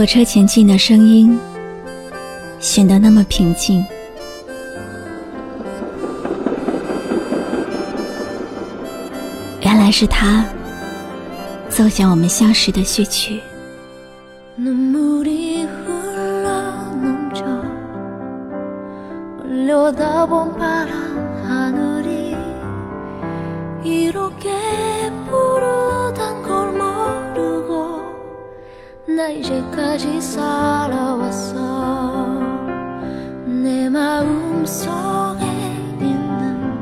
火车前进的声音显得那么平静。原来是他奏响我们相识的序曲。나 이제까지 살아왔어 내 마음 속에 있는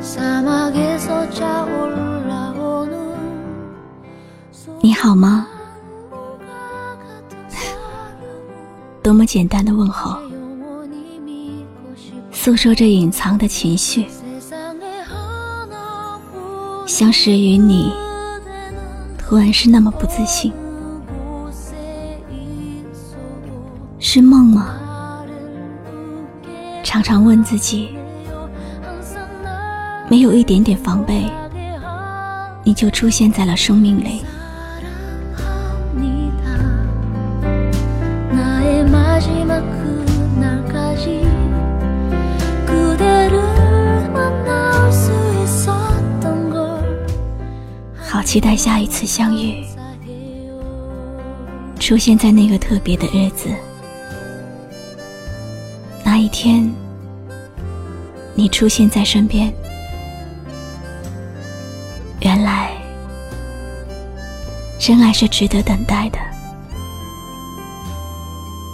사막에서 자올라오는 你好吗？多么简单的问候，诉说着隐藏的情绪。相识于你，突然是那么不自信， 是梦吗？常常问自己，没有一点点防备，你就出现在了生命里。好期待下一次相遇。出现在那个特别的日子。那一天，你出现在身边，原来，真爱是值得等待的，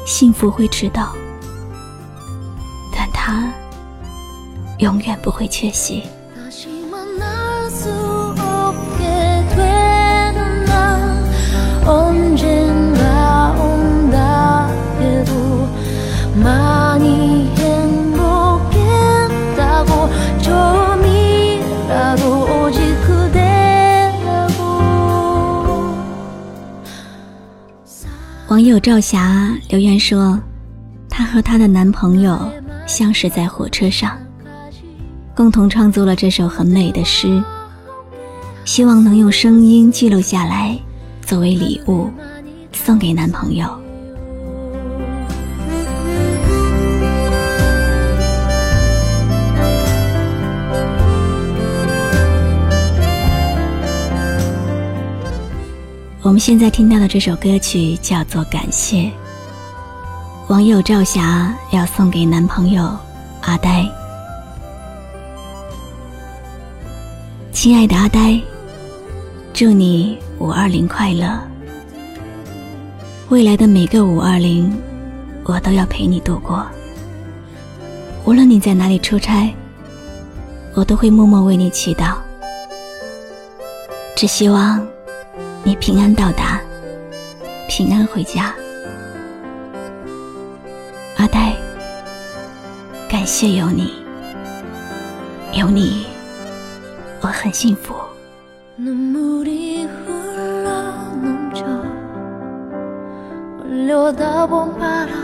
幸福会迟到，但它永远不会缺席。网友赵霞留言说，她和她的男朋友相识在火车上，共同创作了这首很美的诗，希望能用声音记录下来，作为礼物送给男朋友。我们现在听到的这首歌曲叫做《感谢》，网友赵霞要送给男朋友阿呆。亲爱的阿呆，祝你五二零快乐！未来的每个五二零，我都要陪你度过。无论你在哪里出差，我都会默默为你祈祷。只希望你平安到达，平安回家。阿呆，感谢有你，有你，我很幸福。 눈물이 흘러 넘쳐 올려다본 파란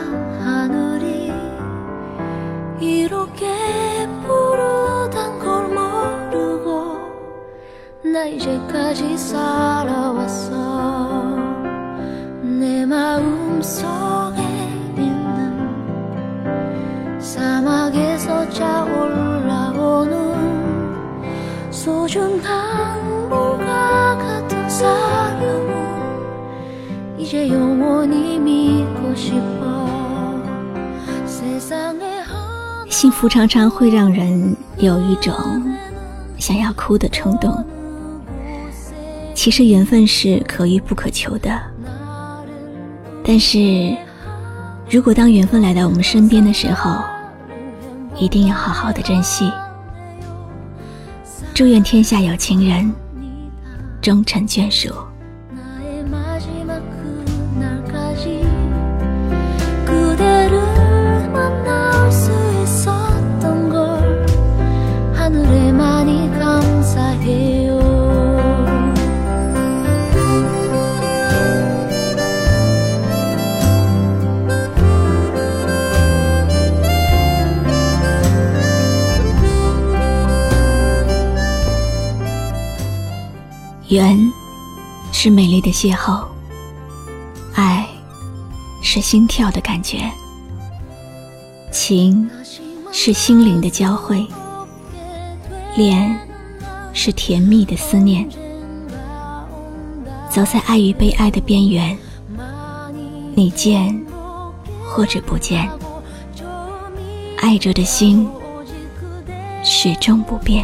나 이제까지 살아왔어 내 마음 속에 있는 사막에서 자올라오는 소중한 물과 같은 사랑은 이제 영원히 믿고 싶어 세상에 하나 幸福常常会让人有一种想要哭的冲动。 其实缘分是可遇不可求的，但是如果当缘分来到我们身边的时候，一定要好好的珍惜。祝愿天下有情人终成眷属。缘是美丽的邂逅，爱是心跳的感觉，情是心灵的交汇，恋是甜蜜的思念。走在爱与被爱的边缘，你见或者不见，爱着的心始终不变。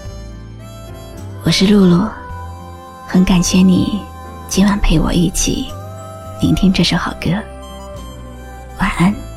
我是露露，很感谢你今晚陪我一起聆听这首好歌。晚安。